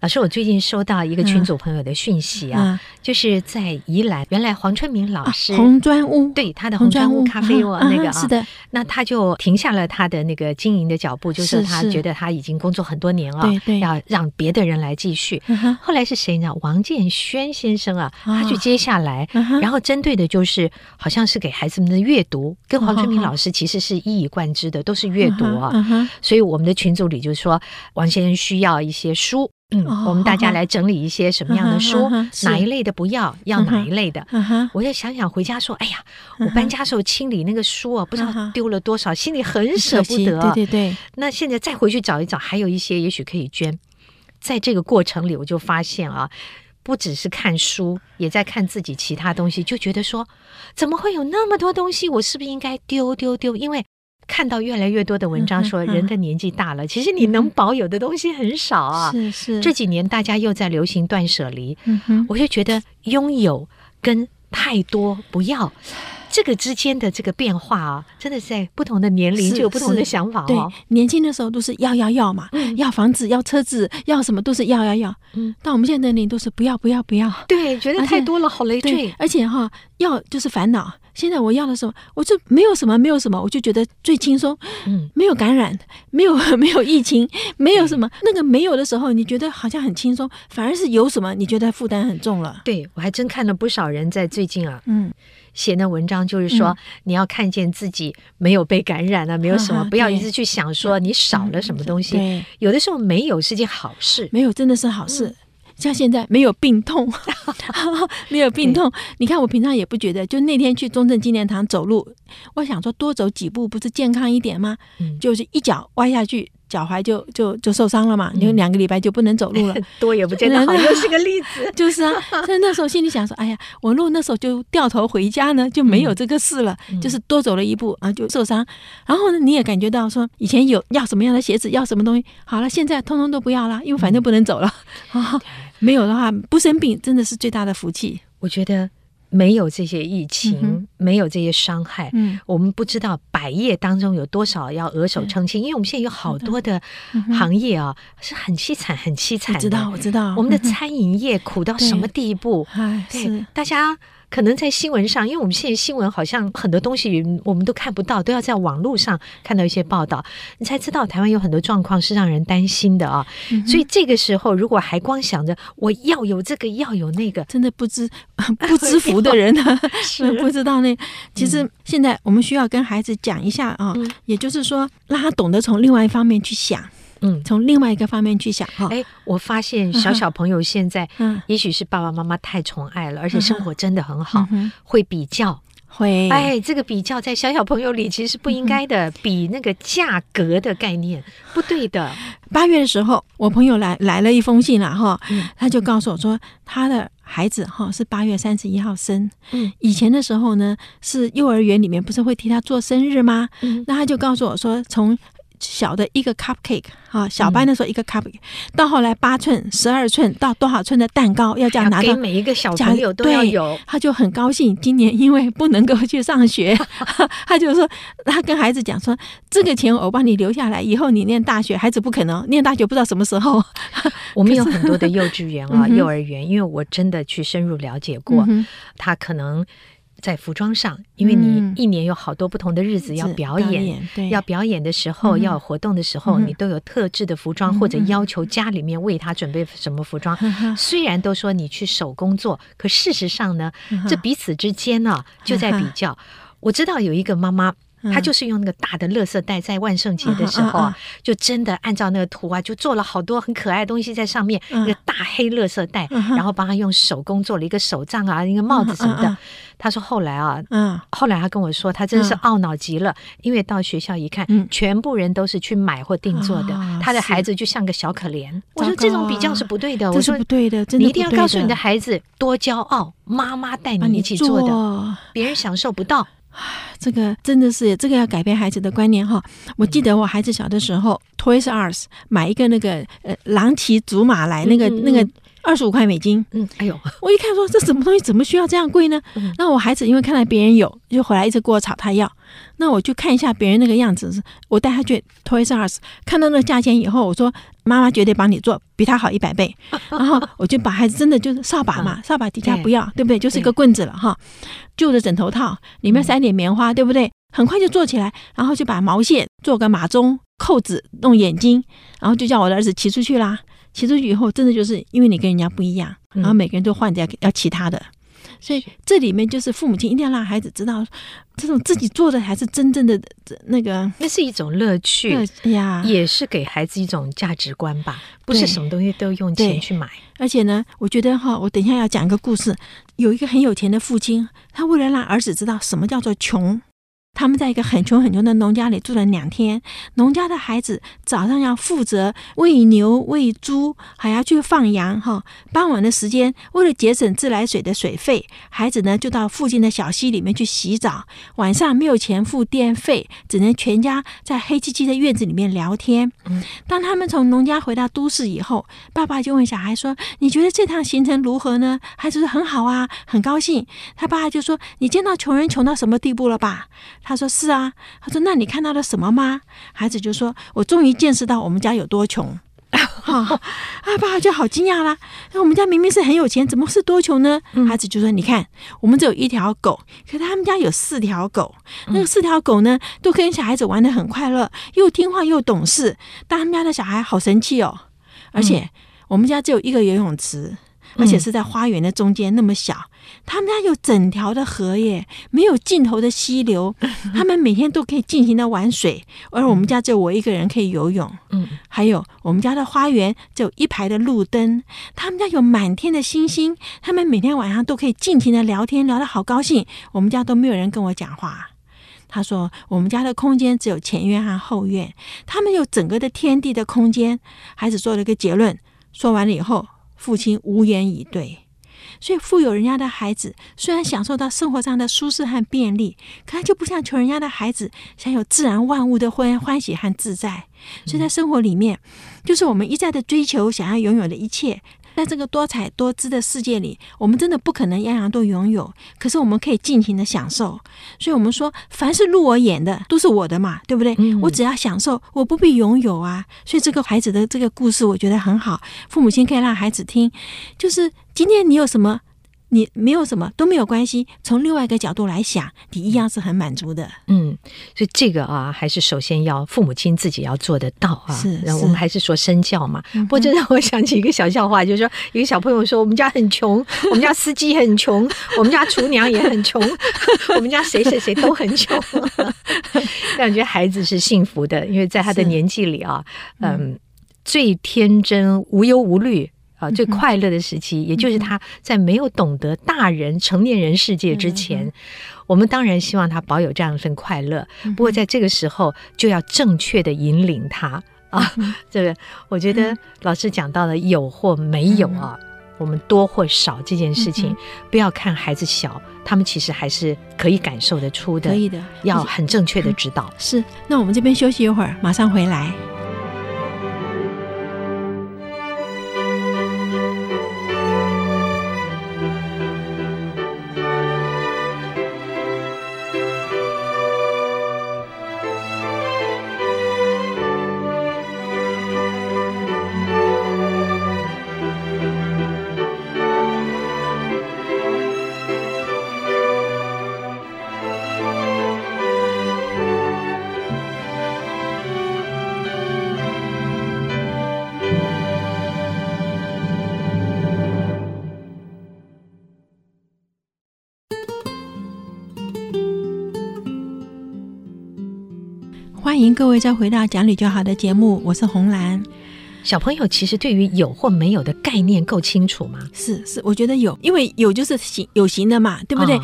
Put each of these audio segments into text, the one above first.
老师，我最近收到一个群组朋友的讯息啊，嗯、就是在宜兰，原来黄春明老师、啊、红砖屋，对他的红砖屋。咖啡屋那个啊，啊是的，那他就停下了他的那个经营的脚步，就是他觉得他已经工作很多年了，对对，要让别的人来继续。后来是谁呢？王建轩先生啊，他去接下来，然后针对的就是好像是给孩子们的阅读，跟黄春明老师其实是一以贯之的，都是阅读啊。所以我们的群组里就说，王先生需要一些书。嗯，我们大家来整理一些什么样的书，哪一类的不要，要哪一类的。我就想想回家说，哎呀，我搬家时候清理那个书啊，不知道丢了多少，心里很舍不得。对对对。那现在再回去找一找，还有一些也许可以捐。在这个过程里，我就发现啊，不只是看书，也在看自己其他东西，就觉得说，怎么会有那么多东西？我是不是应该丢丢丢？因为。看到越来越多的文章说，人的年纪大了，其实你能保有的东西很少啊。是是。这几年大家又在流行断舍离，我就觉得拥有跟太多不要这个之间的这个变化啊，真的是在不同的年龄就有不同的想法哦。对，年轻的时候都是要要要嘛，要房子、要车子、要什么都是要要要。嗯。到我们现在的年龄都是不要不要不要。对，觉得太多了，好累赘。而且哈，要就是烦恼。现在我要的时候，我就没有什么，没有什么，我就觉得最轻松。嗯，没有感染，没有 没有疫情，没有什么。那个没有的时候，你觉得好像很轻松，反而是有什么，你觉得负担很重了。对，我还真看了不少人在最近啊，嗯，写那文章，就是说、嗯、你要看见自己没有被感染了，没有什么，不要一直去想说你少了什么东西。对，有的时候没有是件好事，没有真的是好事。嗯 像现在没有病痛，没有病痛。你看我平常也不觉得，就那天去中正纪念堂走路，我想说多走几步不是健康一点吗？就是一脚歪下去。脚踝就就就受伤了嘛，因为两个礼拜就不能走路了，多也不见得好，又是个例子。就是啊，但那时候心里想说，哎呀，我如果那时候就掉头回家呢，就没有这个事了，就是多走了一步啊，就受伤。然后呢，你也感觉到说，以前有要什么样的鞋子，要什么东西，好了，现在通通都不要了，因为反正不能走了。啊，没有的话不生病，真的是最大的福气。我觉得。没有这些疫情，嗯、没有这些伤害，嗯，我们不知道百业当中有多少要额手称庆，因为我们现在有好多的行业啊，是很凄惨、很凄惨的。我知道，我知道，我们的餐饮业苦到什么地步？对，是。大家。可能在新闻上，因为我们现在新闻好像很多东西我们都看不到，都要在网络上看到一些报道，你才知道台湾有很多状况是让人担心的啊。嗯、所以这个时候，如果还光想着我要有这个要有那个，真的不知不知福的人啊，是不知道那。其实现在我们需要跟孩子讲一下啊，嗯、也就是说让他懂得从另外一方面去想。嗯，从另外一个方面去想哈，哎，我发现小小朋友现在，嗯，也许是爸爸妈妈太宠爱了，而且生活真的很好，会比较，会，哎，这个比较在小小朋友里其实是不应该的，比那个价格的概念不对的。八月的时候，我朋友来来了一封信了哈，他就告诉我说，他的孩子哈是八月三十一号生，嗯，以前的时候呢，是幼儿园里面不是会替他做生日吗？嗯，那他就告诉我说，从小的一个 cupcake 啊，小班的时候一个 cupcake，到后来八寸、十二寸到多少寸的蛋糕要这样拿到，每一个小朋友都要有，他就很高兴。今年因为不能够去上学，他就说他跟孩子讲说，这个钱我帮你留下来，以后你念大学，孩子不可能念大学，不知道什么时候。我们有很多的 幼稚园啊、幼儿园，因为我真的去深入了解过，他可能。在服装上，因为你一年有好多不同的日子要表演，表演对要表演的时候，嗯、要有活动的时候，嗯、你都有特制的服装，嗯、或者要求家里面为他准备什么服装。嗯、虽然都说你去手工做，可事实上呢，嗯、这彼此之间呢、啊、就在比较。嗯、我知道有一个妈妈。他就是用那个大的垃圾袋，在万圣节的时候啊，就真的按照那个图啊，就做了好多很可爱的东西在上面。一个大黑垃圾袋，然后帮他用手工做了一个手杖啊，一个帽子什么的。他说后来啊，嗯，后来他跟我说，他真是懊恼极了，因为到学校一看，全部人都是去买或定做的，他的孩子就像个小可怜。我说这种比较是不对的，我说不对的，你一定要告诉你的孩子多骄傲，妈妈带你一起做的，别人享受不到。这个真的是这个要改变孩子的观念哈！我记得我孩子小的时候，Toys R Us 买一个那个呃狼骑竹马来，那个那个二十五块美金。嗯，哎呦，我一看说这什么东西怎么需要这样贵呢？那我孩子因为看到别人有，就回来一直跟我吵他要。那我就看一下别人那个样子，我带他去 Toys R Us，看到那个价钱以后，我说妈妈绝对帮你做，比他好一百倍。然后我就把孩子真的就是扫把嘛，扫把底下不要，对不对？就是一个棍子了哈。旧的枕头套里面塞点棉花，对不对？很快就做起来，然后就把毛线做个马鬃，扣子弄眼睛，然后就叫我的儿子骑出去啦。骑出去以后，真的就是因为你跟人家不一样，然后每个人都换着要其他的。所以这里面就是父母亲一定要让孩子知道，这种自己做的才是真正的那个，那是一种乐趣呀，也是给孩子一种价值观吧。不是什么东西都用钱去买。而且呢，我觉得哈，我等一下要讲一个故事，有一个很有钱的父亲，他为了让儿子知道什么叫做穷。他们在一个很穷很穷的农家里住了两天。农家的孩子早上要负责喂牛喂猪，还要去放羊。哈，傍晚的时间，为了节省自来水的水费，孩子呢就到附近的小溪里面去洗澡。晚上没有钱付电费，只能全家在黑漆漆的院子里面聊天。当他们从农家回到都市以后，爸爸就问小孩说：“你觉得这趟行程如何呢？”孩子说：“很好啊，很高兴。”他爸爸就说：“你见到穷人穷到什么地步了吧？”他说是啊，他说那你看到了什么吗？孩子就说：“我终于见识到我们家有多穷。”哈，啊，爸爸就好惊讶啦。那我们家明明是很有钱，怎么是多穷呢？孩子就说：“你看，我们只有一条狗，可是他们家有四条狗。那个四条狗呢，都跟小孩子玩的很快乐，又听话又懂事。但他们家的小孩好神气哦，而且我们家只有一个游泳池。”而且是在花园的中间，那么小。他们家有整条的河耶，没有尽头的溪流。他们每天都可以尽情的玩水，而我们家只有我一个人可以游泳。嗯，还有我们家的花园只有一排的路灯。他们家有满天的星星。他们每天晚上都可以尽情的聊天，聊得好高兴。我们家都没有人跟我讲话。他说，我们家的空间只有前院和后院，他们有整个的天地的空间。孩子做了一个结论，说完了以后。父亲无言以对，所以富有人家的孩子虽然享受到生活上的舒适和便利，可他就不像穷人家的孩子享有自然万物的欢欢喜和自在。所以在生活里面，就是我们一再的追求，想要拥有的一切。在这个多彩多姿的世界里，我们真的不可能样样都拥有，可是我们可以尽情的享受。所以，我们说，凡是入我眼的，都是我的嘛，对不对？我只要享受，我不必拥有啊。所以，这个孩子的这个故事，我觉得很好。父母亲可以让孩子听，就是今天你有什么。你没有什么都没有关系，从另外一个角度来想，你一样是很满足的。嗯，所以这个啊，还是首先要父母亲自己要做得到啊。是，然后我们还是说身教嘛。不过这让我想起一个小笑话，就是说一个小朋友说：“我们家很穷，我们家司机很穷，我们家厨娘也很穷，我们家谁谁谁都很穷。”但我觉得孩子是幸福的，因为在他的年纪里啊，嗯，最天真、无忧无虑。啊，最快乐的时期，也就是他在没有懂得大人、成年人世界之前，我们当然希望他保有这样一份快乐。不过在这个时候，就要正确的引领他啊。这个我觉得老师讲到了有或没有啊，我们多或少这件事情，不要看孩子小，他们其实还是可以感受得出的。可以的，要很正确的指导。是，那我们这边休息一会儿，马上回来。各位再回到讲理就好的节目，我是红兰。小朋友其实对于有或没有的概念够清楚吗？是是，我觉得有，因为有就是形有形的嘛，对不对？哦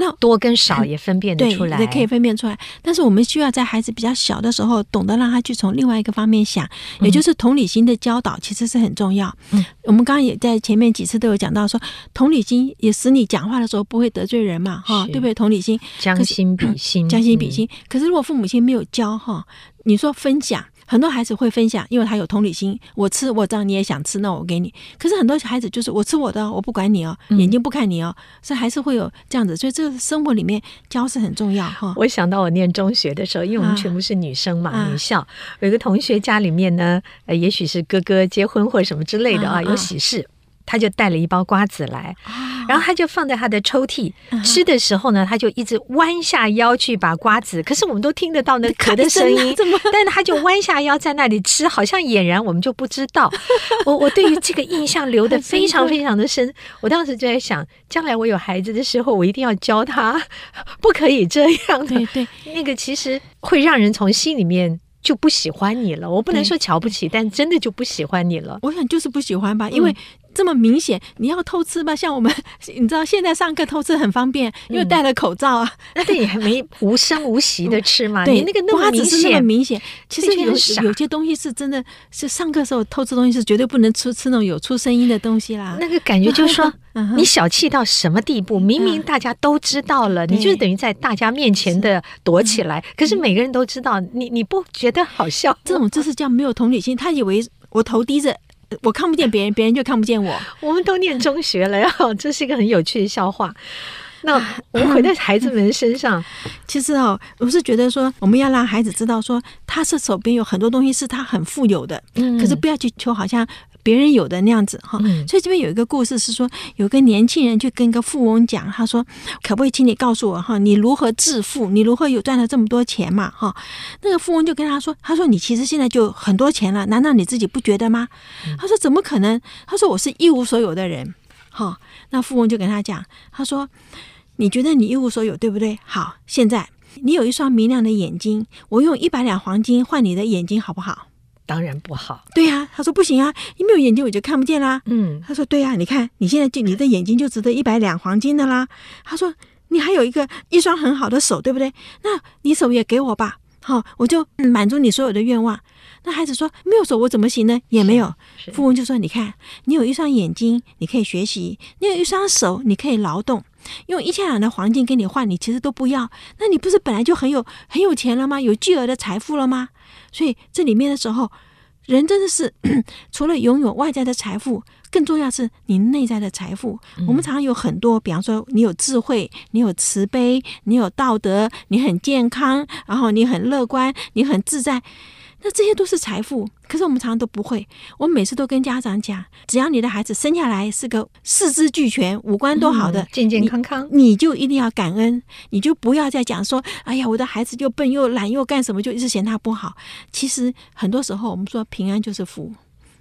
那多跟少也分辨得出来，对，可以分辨出来。但是我们需要在孩子比较小的时候，懂得让他去从另外一个方面想，嗯、也就是同理心的教导，其实是很重要。嗯，我们刚刚也在前面几次都有讲到说，同理心也使你讲话的时候不会得罪人嘛，哈，对不对？同理心，将心比心，将心比心。可是如果父母亲没有教哈，你说分享。很多孩子会分享，因为他有同理心。我吃，我知道你也想吃，那我给你。可是很多孩子就是我吃我的，我不管你哦，眼睛不看你哦，嗯、所以还是会有这样子。所以这个生活里面教是很重要哈。我想到我念中学的时候，因为我们全部是女生嘛，啊、女校，有一个同学家里面呢，呃，也许是哥哥结婚或者什么之类的啊，啊有喜事。他就带了一包瓜子来，然后他就放在他的抽屉。吃的时候呢，他就一直弯下腰去把瓜子，可是我们都听得到那壳的声音，但是他就弯下腰在那里吃，好像俨然我们就不知道。我我对于这个印象留得非常非常的深。我当时就在想，将来我有孩子的时候，我一定要教他，不可以这样的。对对，那个其实会让人从心里面。就不喜欢你了，我不能说瞧不起，但真的就不喜欢你了。我想就是不喜欢吧，因为这么明显，你要偷吃吧？像我们，你知道现在上课偷吃很方便，因为戴了口罩啊。那对你还没无声无息的吃嘛？对，那个那么明显，是那么明显。其实有有些东西是真的是上课时候偷吃东西是绝对不能吃吃那种有出声音的东西啦。那个感觉就是说。你小气到什么地步？明明大家都知道了，你就是等于在大家面前的躲起来。可是每个人都知道，你你不觉得好笑？这种就是叫没有同理心。他以为我头低着，我看不见别人，别人就看不见我。我们都念中学了呀，这是一个很有趣的笑话。那我们回到孩子们身上，其实哦，我是觉得说，我们要让孩子知道说，他是手边有很多东西是他很富有的，可是不要去求好像。别人有的那样子哈，所以这边有一个故事是说，有个年轻人去跟一个富翁讲，他说：“可不可以请你告诉我哈，你如何致富？你如何有赚了这么多钱嘛？”哈，那个富翁就跟他说：“他说你其实现在就很多钱了，难道你自己不觉得吗？”他说：“怎么可能？”他说：“我是一无所有的人。”哈，那富翁就跟他讲：“他说你觉得你一无所有对不对？好，现在你有一双明亮的眼睛，我用一百两黄金换你的眼睛，好不好？”当然不好。对呀、啊，他说不行啊，你没有眼睛我就看不见啦。嗯，他说对呀、啊，你看你现在就你的眼睛就值得一百两黄金的啦。他说你还有一个一双很好的手，对不对？那你手也给我吧，好，我就满足你所有的愿望。那孩子说没有手我怎么行呢？也没有。富翁就说你看你有一双眼睛，你可以学习；你有一双手，你可以劳动。用一千两的黄金跟你换，你其实都不要。那你不是本来就很有很有钱了吗？有巨额的财富了吗？所以这里面的时候，人真的是 除了拥有外在的财富，更重要是你内在的财富。嗯、我们常常有很多，比方说你有智慧，你有慈悲，你有道德，你很健康，然后你很乐观，你很自在。那这些都是财富，可是我们常常都不会。我每次都跟家长讲，只要你的孩子生下来是个四肢俱全、五官都好的、嗯、健健康康你，你就一定要感恩，你就不要再讲说：“哎呀，我的孩子又笨又懒又干什么，就一直嫌他不好。”其实很多时候我们说平安就是福，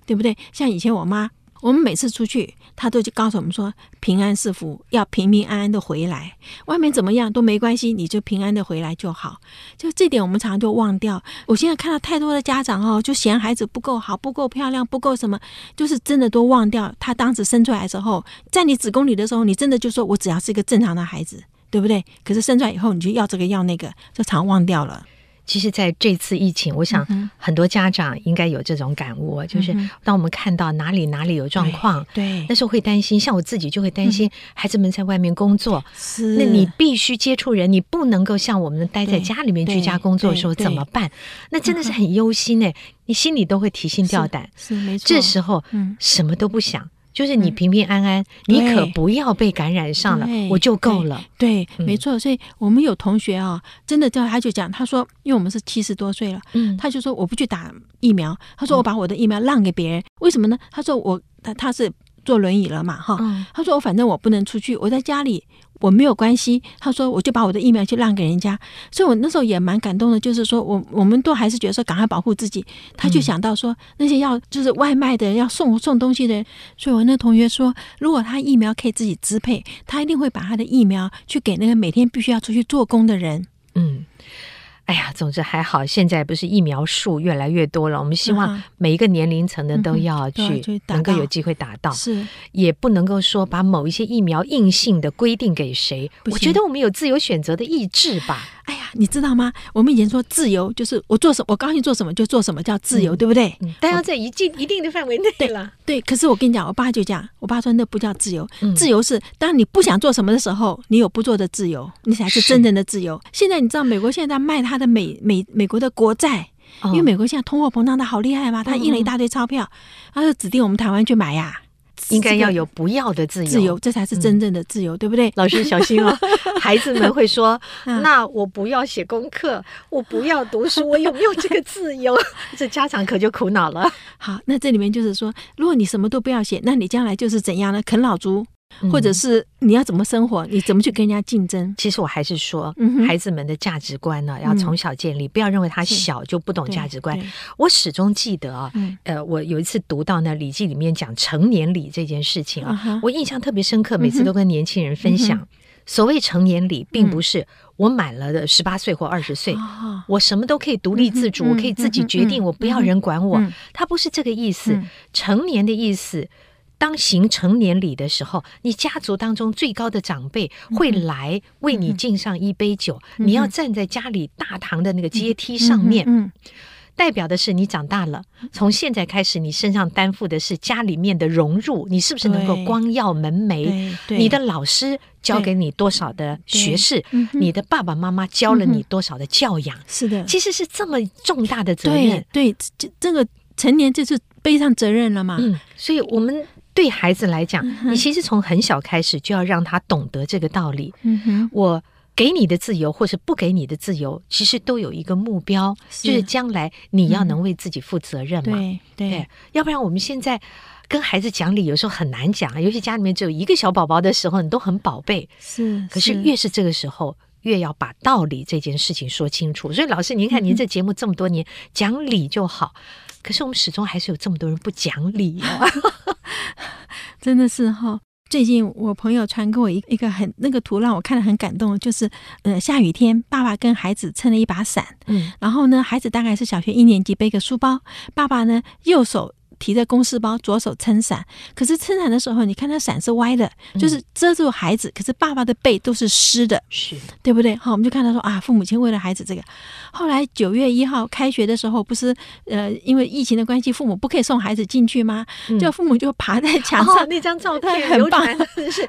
对不对？像以前我妈。我们每次出去，他都就告诉我们说：“平安是福，要平平安安的回来。外面怎么样都没关系，你就平安的回来就好。”就这点，我们常常就忘掉。我现在看到太多的家长哦，就嫌孩子不够好、不够漂亮、不够什么，就是真的都忘掉他当时生出来的时候，在你子宫里的时候，你真的就说我只要是一个正常的孩子，对不对？可是生出来以后，你就要这个要那个，就常忘掉了。其实，在这次疫情，我想很多家长应该有这种感悟，嗯、就是当我们看到哪里哪里有状况，对，对那时候会担心。像我自己就会担心孩子们在外面工作，是、嗯，那你必须接触人，你不能够像我们待在家里面居家工作的时候怎么办？那真的是很忧心哎，你心里都会提心吊胆。是，是没错。这时候，嗯，什么都不想。就是你平平安安，嗯、你可不要被感染上了，我就够了。对，对嗯、没错。所以我们有同学啊、哦，真的叫他就讲，他说，因为我们是七十多岁了，嗯，他就说我不去打疫苗，他说我把我的疫苗让给别人，嗯、为什么呢？他说我他他是坐轮椅了嘛，哈，嗯、他说我反正我不能出去，我在家里。我没有关系，他说我就把我的疫苗去让给人家，所以我那时候也蛮感动的，就是说我我们都还是觉得说赶快保护自己。他就想到说那些要就是外卖的人要送送东西的人，所以我那同学说，如果他疫苗可以自己支配，他一定会把他的疫苗去给那个每天必须要出去做工的人。嗯。哎呀，总之还好，现在不是疫苗数越来越多了，我们希望每一个年龄层的都要去能够有机会打到，是也不能够说把某一些疫苗硬性的规定给谁。我觉得我们有自由选择的意志吧。哎呀，你知道吗？我们以前说自由就是我做什么，我高兴做什么就做什么，叫自由，嗯、对不对？嗯、但要在一定一定的范围内了。对，可是我跟你讲，我爸就讲，我爸说那不叫自由，嗯、自由是当你不想做什么的时候，你有不做的自由，你才是真正的自由。现在你知道美国现在在卖他的美美美国的国债，哦、因为美国现在通货膨胀的好厉害嘛，他印了一大堆钞票，他就指定我们台湾去买呀。应该要有不要的自由，自由这才是真正的自由，嗯、对不对？老师小心哦，孩子们会说：“那我不要写功课，我不要读书，我有没有这个自由？” 这家长可就苦恼了。好，那这里面就是说，如果你什么都不要写，那你将来就是怎样呢？啃老族。或者是你要怎么生活，你怎么去跟人家竞争？其实我还是说，孩子们的价值观呢，要从小建立，不要认为他小就不懂价值观。我始终记得啊，呃，我有一次读到那《礼记》里面讲成年礼这件事情啊，我印象特别深刻，每次都跟年轻人分享。所谓成年礼，并不是我满了的十八岁或二十岁，我什么都可以独立自主，我可以自己决定，我不要人管我。他不是这个意思，成年的意思。当行成年礼的时候，你家族当中最高的长辈会来为你敬上一杯酒，嗯、你要站在家里大堂的那个阶梯上面，嗯嗯、代表的是你长大了。从现在开始，你身上担负的是家里面的融入，你是不是能够光耀门楣？你的老师教给你多少的学识？你的爸爸妈妈教了你多少的教养？是的，其实是这么重大的责任。对，对，这这个成年就是背上责任了嘛。嗯，所以我们。对孩子来讲，你其实从很小开始就要让他懂得这个道理。嗯哼，我给你的自由，或是不给你的自由，其实都有一个目标，就是将来你要能为自己负责任嘛。对对，要不然我们现在跟孩子讲理，有时候很难讲，尤其家里面只有一个小宝宝的时候，你都很宝贝。是，可是越是这个时候，越要把道理这件事情说清楚。所以老师，您看您这节目这么多年讲理就好。可是我们始终还是有这么多人不讲理啊！真的是哈。最近我朋友传给我一一个很那个图，让我看了很感动，就是呃下雨天，爸爸跟孩子撑了一把伞，嗯，然后呢，孩子大概是小学一年级，背个书包，爸爸呢右手。提着公事包，左手撑伞。可是撑伞的时候，你看他伞是歪的，就是遮住孩子。可是爸爸的背都是湿的，是对不对？好，我们就看到说啊，父母亲为了孩子这个。后来九月一号开学的时候，不是呃，因为疫情的关系，父母不可以送孩子进去吗？就父母就爬在墙上，那张照片 很棒，是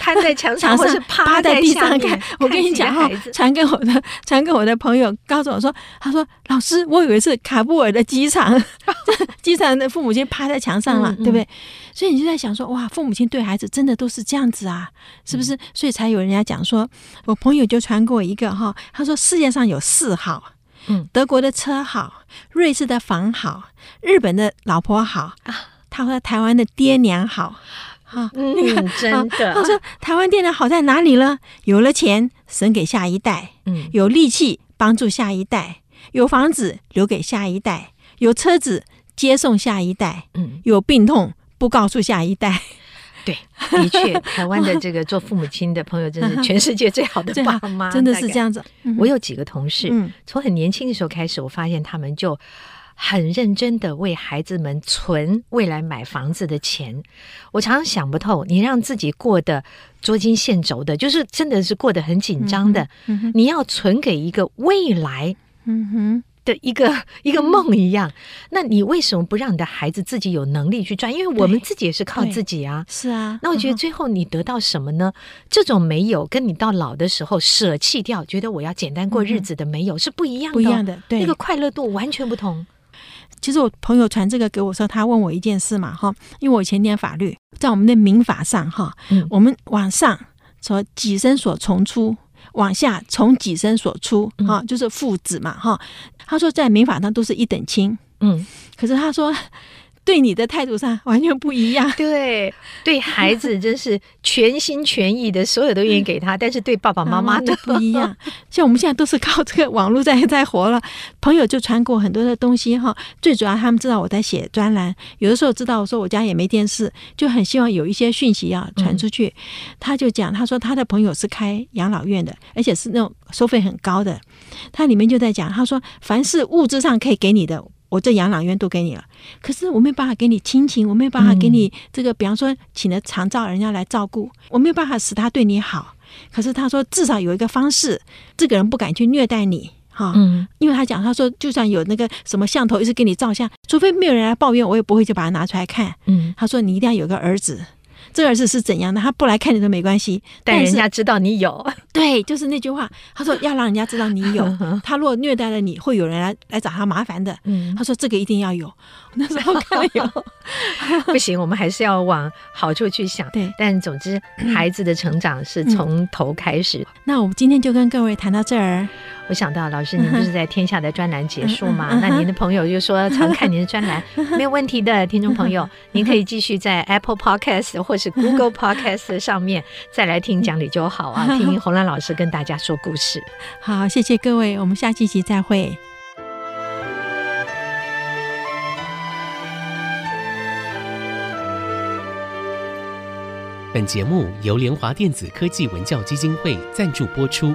趴在墙上，或是趴在地上看。我跟你讲哈，传给我的，传给我的朋友，告诉我说，他说老师，我以为是卡布尔的机场，机场。父母亲趴在墙上了，对不对？所以你就在想说，哇，父母亲对孩子真的都是这样子啊，是不是？嗯、所以才有人家讲说，我朋友就传过一个哈，他说世界上有四好，嗯，德国的车好，瑞士的房好，日本的老婆好，他说台湾的爹娘好，哈，嗯，真 的。他说台湾爹娘好在哪里呢？有了钱省给下一代，嗯，有力气帮助下一代，有房子留给下一代，有车子。接送下一代，嗯，有病痛不告诉下一代，对，的确，台湾的这个做父母亲的朋友，真是 全世界最好的爸妈，真的是这样子。我有几个同事，嗯，从很年轻的时候开始，我发现他们就很认真的为孩子们存未来买房子的钱。我常常想不透，你让自己过得捉襟见肘的，就是真的是过得很紧张的，你要存给一个未来，嗯哼。的一个一个梦一样，那你为什么不让你的孩子自己有能力去赚？因为我们自己也是靠自己啊。是啊，那我觉得最后你得到什么呢？这种没有跟你到老的时候舍弃掉，觉得我要简单过日子的没有是不一样的，不一样的。对，那个快乐度完全不同。其实我朋友传这个给我说，他问我一件事嘛，哈，因为我以前念法律，在我们的民法上，哈，我们往上说己身所从出。往下从己身所出，哈、嗯，就是父子嘛，哈。他说在民法上都是一等亲，嗯。可是他说对你的态度上完全不一样。对，对孩子真是全心全意的，所有都愿意给他，但是对爸爸妈妈都不一样。像我们现在都是靠这个网络在在活了，朋友就传过很多的东西哈。最主要他们知道我在写专栏，有的时候知道我说我家也没电视，就很希望有一些讯息要传出去。他就讲，他说他的朋友是开养老院的，而且是那种收费很高的。他里面就在讲，他说凡是物质上可以给你的。我这养老院都给你了，可是我没有办法给你亲情，我没有办法给你这个，比方说请了长照人家来照顾，我没有办法使他对你好。可是他说至少有一个方式，这个人不敢去虐待你，哈，嗯，因为他讲，他说就算有那个什么相头一直给你照相，除非没有人来抱怨，我也不会就把它拿出来看。嗯，他说你一定要有个儿子。这儿子是怎样的？他不来看你都没关系，但人家知道你有。对，就是那句话。他说要让人家知道你有。他如果虐待了你，会有人来来找他麻烦的。嗯，他说这个一定要有。那时候看了有，不行，我们还是要往好处去想。对，但总之，孩子的成长是从头开始。那我们今天就跟各位谈到这儿。我想到老师，您不是在天下的专栏结束吗？那您的朋友就说常看您的专栏，没有问题的。听众朋友，您可以继续在 Apple Podcast 或是 Google Podcast 上面再来听讲理就好啊，听洪兰老师跟大家说故事。好，谢谢各位，我们下期集再会。本节目由联华电子科技文教基金会赞助播出。